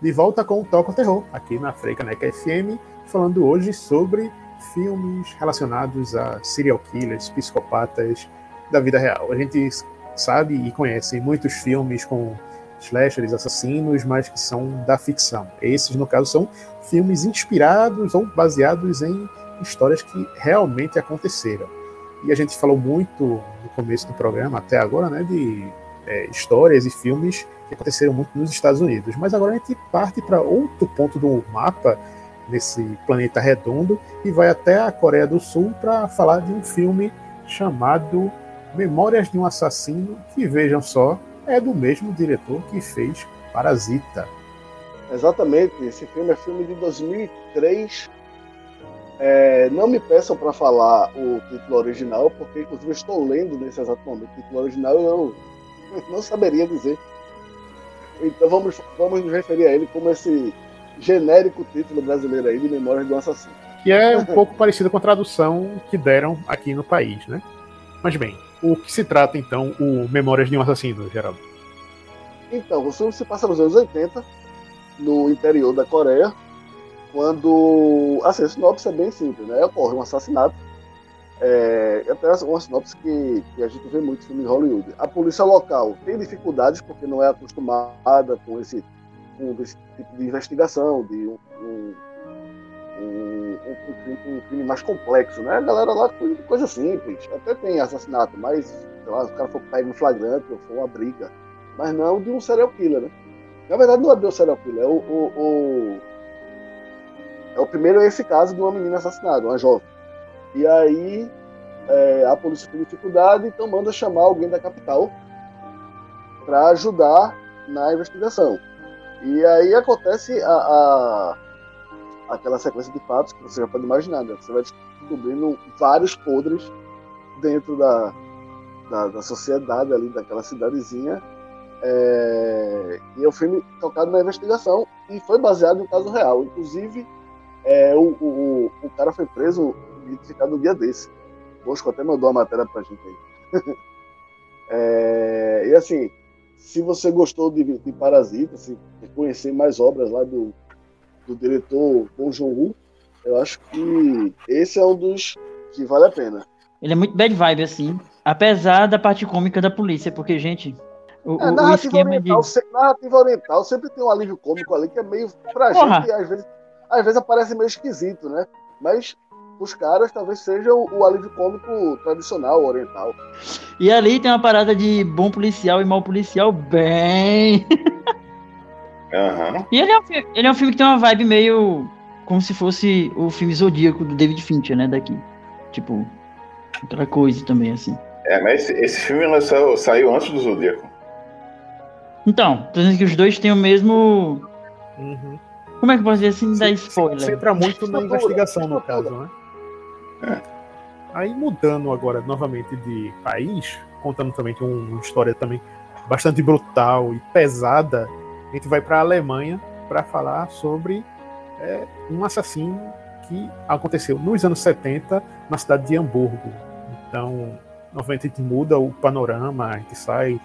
De volta com o Toca Terror, aqui na Freicaneca FM, falando hoje sobre filmes relacionados a serial killers, psicopatas da vida real. A gente sabe e conhece muitos filmes com slashers, assassinos, mas que são da ficção. Esses, no caso, são filmes inspirados ou baseados em histórias que realmente aconteceram. E a gente falou muito no começo do programa, até agora, né, de é, histórias e filmes que aconteceram muito nos Estados Unidos. Mas agora a gente parte para outro ponto do mapa, nesse planeta redondo, e vai até a Coreia do Sul para falar de um filme chamado Memórias de um Assassino, que vejam só, é do mesmo diretor que fez Parasita. Exatamente, esse filme é filme de 2003 É, não me peçam para falar o título original, porque inclusive eu estou lendo nesse exato momento o título original eu não saberia dizer. Então vamos, vamos nos referir a ele como esse genérico título brasileiro aí de Memórias do Assassino. Que é um pouco parecido com a tradução que deram aqui no país, né? Mas bem, o que se trata então o Memórias de um Assassino, Geraldo? Então, o filme se passa nos anos 80, no interior da Coreia, quando. Assim, a sinopse é bem simples, né? Ocorre um assassinato. É, até uma sinopse que, que a gente vê muito em filme de Hollywood. A polícia local tem dificuldades porque não é acostumada com esse, com esse tipo de investigação, de um, um, um, um, crime mais complexo, né? A galera lá coisa simples. Até tem assassinato, mas sei lá, o cara for pego no flagrante ou for uma briga. Mas não de um serial killer, né? Na verdade, não é de um serial killer, é o, o, o é o primeiro esse caso de uma menina assassinada, uma jovem. E aí é, a polícia tem dificuldade, então manda chamar alguém da capital para ajudar na investigação. E aí acontece a, a, aquela sequência de fatos que você já pode imaginar, né? Você vai descobrindo vários podres dentro da, da, da sociedade ali, daquela cidadezinha. É, e é um filme tocado na investigação e foi baseado em um caso real. Inclusive, é, o, o, o cara foi preso identificado no dia desse. O Bosco até mandou a matéria pra gente aí. é, e assim, se você gostou de, de Parasita, se conhecer mais obras lá do, do diretor Bong Joon-ho, eu acho que esse é um dos que vale a pena. Ele é muito bad vibe, assim. Apesar da parte cômica da polícia, porque, gente, o, é, narrativa, o oriental, de... narrativa oriental sempre tem um alívio cômico ali que é meio pra Porra. gente, às vezes às vezes aparece meio esquisito, né? Mas os caras talvez seja o, o alívio cômico tradicional, oriental. E ali tem uma parada de bom policial e mau policial bem. Uhum. E ele é, um, ele é um filme que tem uma vibe meio como se fosse o filme Zodíaco do David Fincher, né? Daqui. Tipo, outra coisa também, assim. É, mas esse, esse filme lançou, saiu antes do Zodíaco. Então, tô dizendo que os dois têm o mesmo. Uhum. Como é que pode dizer assim, dar spoiler? Centra muito na investigação, no caso, né? É. Aí mudando agora novamente de país, contando também que uma história também bastante brutal e pesada, a gente vai para a Alemanha para falar sobre é, um assassino que aconteceu nos anos 70 na cidade de Hamburgo. Então, novamente a gente muda o panorama, a gente sai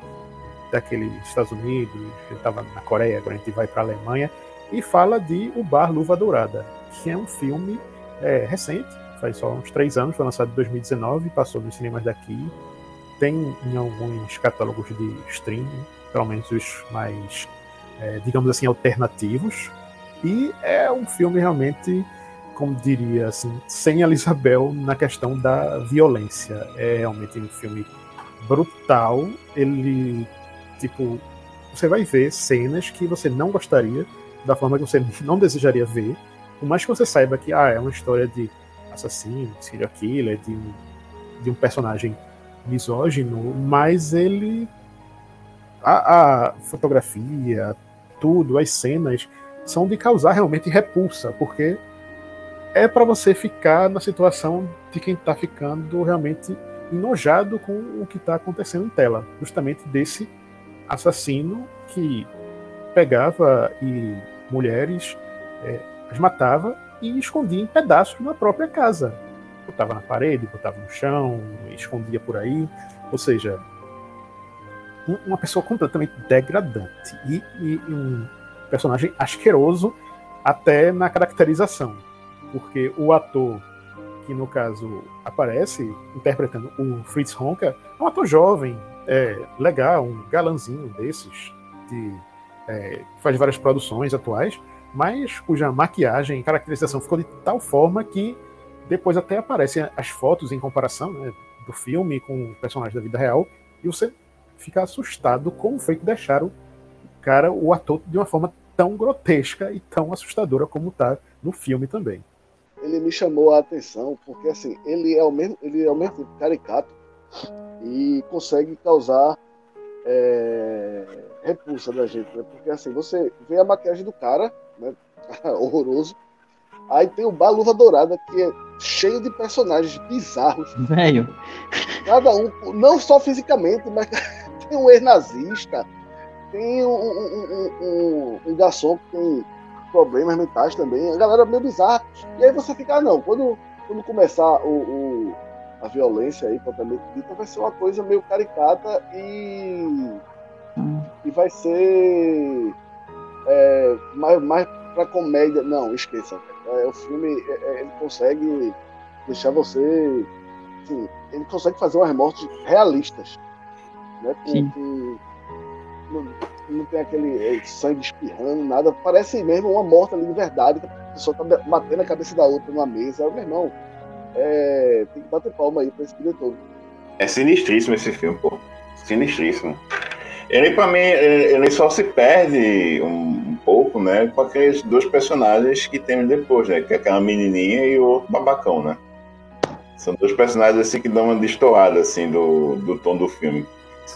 daqueles Estados Unidos, a gente estava na Coreia, agora a gente vai para a Alemanha e fala de O Bar Luva Dourada, que é um filme é, recente, faz só uns três anos, foi lançado em 2019, passou nos cinemas daqui, tem em alguns catálogos de streaming, pelo menos os mais, é, digamos assim, alternativos, e é um filme realmente, como diria assim, sem a Isabel na questão da violência. É realmente um filme brutal, ele, tipo, você vai ver cenas que você não gostaria da forma que você não desejaria ver, por mais que você saiba que ah, é uma história de assassino, serial killer, de um, de um personagem misógino, mas ele. A, a fotografia, tudo, as cenas, são de causar realmente repulsa, porque é para você ficar na situação de quem está ficando realmente enojado com o que está acontecendo em tela, justamente desse assassino que pegava e mulheres, é, as matava e escondia em pedaços na própria casa. Botava na parede, botava no chão, escondia por aí. Ou seja, um, uma pessoa completamente degradante e, e, um personagem asqueroso até na caracterização. Porque o ator que no caso aparece interpretando o Fritz Honka é um ator jovem, é, legal, um galanzinho desses de é, faz várias produções atuais, mas cuja maquiagem e caracterização ficou de tal forma que depois até aparecem as fotos em comparação né, do filme com o personagem da vida real, e você fica assustado como foi que deixaram o cara, o ator, de uma forma tão grotesca e tão assustadora como está no filme também. Ele me chamou a atenção porque assim ele é o mesmo, ele é o mesmo caricato e consegue causar é, repulsa da gente, né? Porque assim, você vê a maquiagem do cara, né? Horroroso. Aí tem o Bar Luva Dourada, que é cheio de personagens bizarros. Velho. Cada um, não só fisicamente, mas tem um ex-nazista, tem um, um, um, um, garçom que tem problemas mentais também. A galera é meio bizarra. E aí você fica, ah, não, quando, quando começar o, o a violência aí, propriamente dita, vai ser uma coisa meio caricata e. E vai ser. É, mais, mais pra comédia. Não, esqueça. É, o filme é, é, ele consegue deixar você. Assim, ele consegue fazer umas mortes realistas. Né? Com, com, não, não, tem aquele é, sangue espirrando, nada. Parece mesmo uma morte ali de verdade. A pessoa tá batendo a cabeça da outra numa mesa. Meu irmão, é, tem que bater palma aí pra esse diretor. É sinistríssimo esse filme, pô. Sinistríssimo. Ele, pra mim, ele só se perde um, pouco, né, com aqueles dois personagens que temos depois, né, que é aquela menininha e o outro babacão, né. São dois personagens, assim, que dão uma destoada, assim, do, do tom do filme.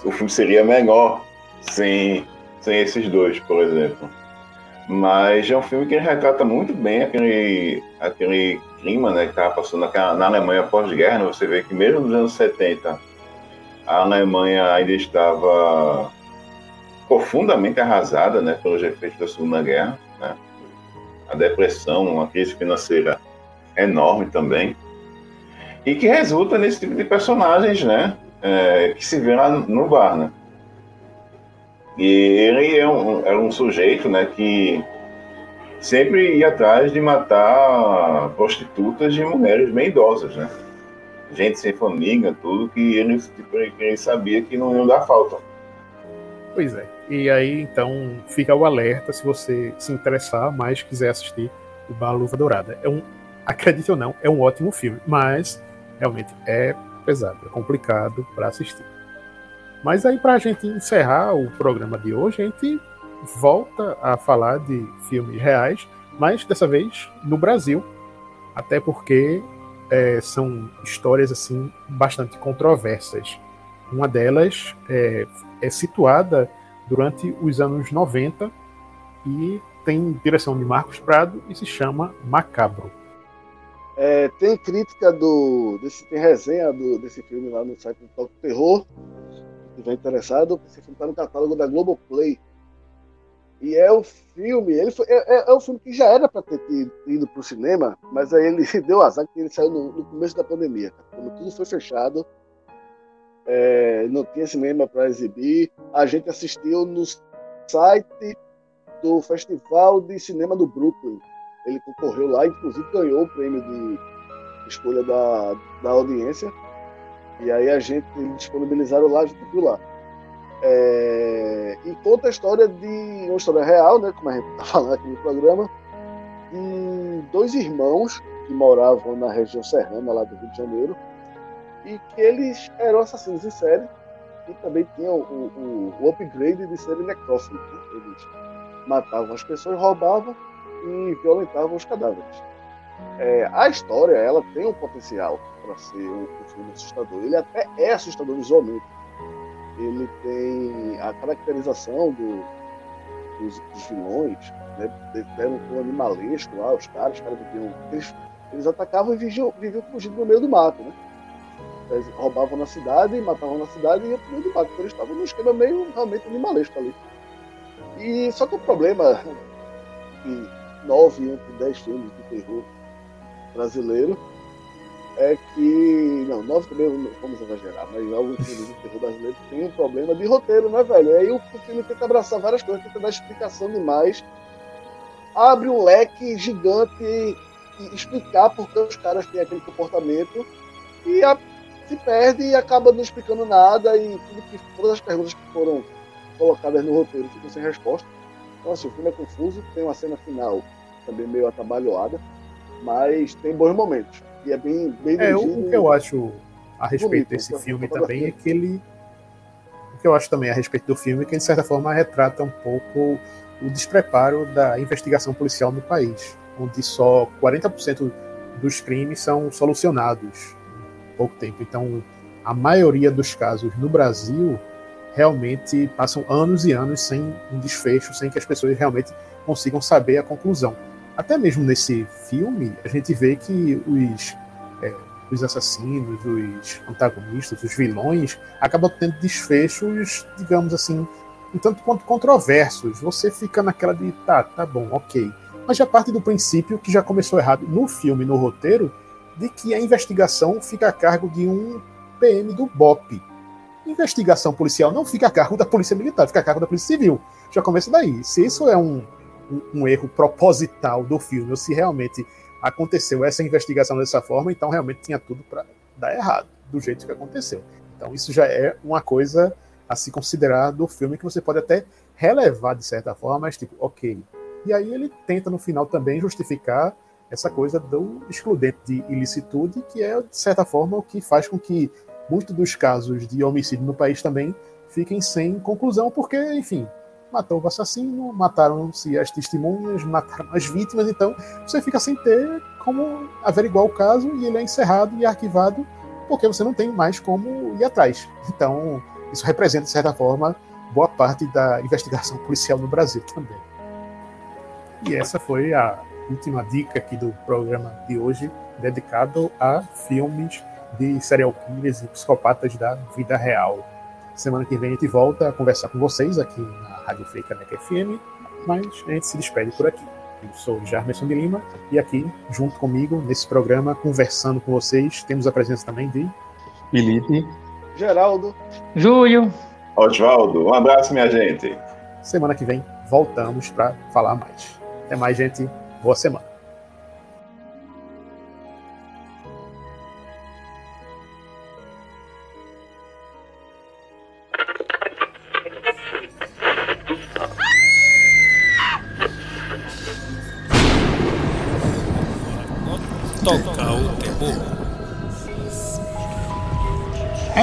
O filme seria melhor sem, sem esses dois, por exemplo. Mas é um filme que retrata muito bem aquele, aquele clima né, que estava passando na, na Alemanha pós-guerra. Né? Você vê que mesmo nos anos 70, a Alemanha ainda estava profundamente arrasada né, pelos efeitos da Segunda Guerra. Né? A depressão, uma crise financeira enorme também. E que resulta nesse tipo de personagens né, é, que se vê lá no bar. Né? E ele é um, é um sujeito né, que sempre ia atrás de matar prostitutas e mulheres bem idosas, né? Gente sem família, tudo que ele, tipo, ele sabia que não iam dar falta. Pois é. E aí, então, fica o alerta se você se interessar mais, quiser assistir o Bar Luva Dourada. É um, acredite ou não, é um ótimo filme, mas realmente é pesado, é complicado para assistir. Mas aí, para a gente encerrar o programa de hoje, a gente volta a falar de filmes reais, mas dessa vez no Brasil, até porque é, são histórias assim bastante controversas. Uma delas é, é situada durante os anos 90 e tem direção de Marcos Prado e se chama Macabro. É, tem crítica do. Desse, tem resenha do, desse filme lá no site do Toque Terror estiver interessado, esse filme está no catálogo da Globoplay. E é o filme, ele foi, é, é, é um filme que já era para ter ido para o cinema, mas aí ele deu azar que ele saiu no, no começo da pandemia. Quando tudo foi fechado, é, não tinha cinema para exibir. A gente assistiu no site do Festival de Cinema do Brooklyn. Ele concorreu lá, inclusive ganhou o prêmio de escolha da, da audiência. E aí a gente disponibilizaram lá, a gente viu lá. É, e conta a história de uma história real, né, como a gente está falando aqui no programa, de dois irmãos que moravam na região serrana lá do Rio de Janeiro e que eles eram assassinos em série e também tinham o, o, o upgrade de serem necrófagos. Né? Eles matavam as pessoas, roubavam e violentavam os cadáveres. É, a história ela tem um potencial para ser um, um, filme assustador. Ele até é assustador visualmente. Ele tem a caracterização do, dos, dos, vilões, né? deram um animalesco lá, os caras, os caras viviam. Eles, eles atacavam e viviam, viviam fugindo no meio do mato, né? Roubavam na cidade, matavam na cidade e iam pro meio do mato. Então eles estavam num esquema meio realmente animalesco ali. E só que o problema que nove entre dez filmes de terror brasileiro é que. Não, nove também vamos exagerar, mas alguns filmes de terror brasileiro tem um problema de roteiro, né, velho? Aí o filme tenta abraçar várias coisas, tenta dar explicação demais, abre um leque gigante e, e explicar por que os caras têm aquele comportamento e a, se perde e acaba não explicando nada e tudo que, todas as perguntas que foram colocadas no roteiro ficam sem resposta. Então, assim, o filme é confuso, tem uma cena final também meio atabalhoada, mas tem bons momentos. E é bem, bem é, o que eu acho a respeito bonito, desse então, filme também é que ele. O que eu acho também a respeito do filme é que, de certa forma, retrata um pouco o despreparo da investigação policial no país, onde só 40% dos crimes são solucionados pouco tempo. Então, a maioria dos casos no Brasil realmente passam anos e anos sem um desfecho, sem que as pessoas realmente consigam saber a conclusão. Até mesmo nesse filme, a gente vê que os é, os assassinos, os antagonistas, os vilões, acabam tendo desfechos, digamos assim, um tanto quanto controversos. Você fica naquela de, tá, tá bom, ok. Mas já parte do princípio que já começou errado no filme, no roteiro, de que a investigação fica a cargo de um PM do BOP. Investigação policial não fica a cargo da Polícia Militar, fica a cargo da Polícia Civil. Já começa daí. Se isso é um, um, um erro proposital do filme, ou se realmente aconteceu essa investigação dessa forma, então realmente tinha tudo para dar errado, do jeito que aconteceu. Então isso já é uma coisa a se considerar do filme que você pode até relevar de certa forma, mas tipo, ok. E aí ele tenta no final também justificar essa coisa do excludente de ilicitude, que é de certa forma o que faz com que muitos dos casos de homicídio no país também fiquem sem conclusão, porque, enfim, matou o assassino, mataram-se as testemunhas, mataram as vítimas, então você fica sem ter como averiguar o caso e ele é encerrado e arquivado porque você não tem mais como ir atrás. Então, isso representa, de certa forma, boa parte da investigação policial no Brasil também. E essa foi a última dica aqui do programa de hoje, dedicado a filmes de serial killers e psicopatas da vida real. Semana que vem a gente volta a conversar com vocês aqui na Rádio Fake Caneca FM, mas a gente se despede por aqui. Eu sou Jarmerson de Lima e aqui, junto comigo, nesse programa, conversando com vocês, temos a presença também de Felipe, Geraldo, Júlio, Oswaldo, um abraço, minha gente. Semana que vem voltamos para falar mais. Até mais, gente. Boa semana.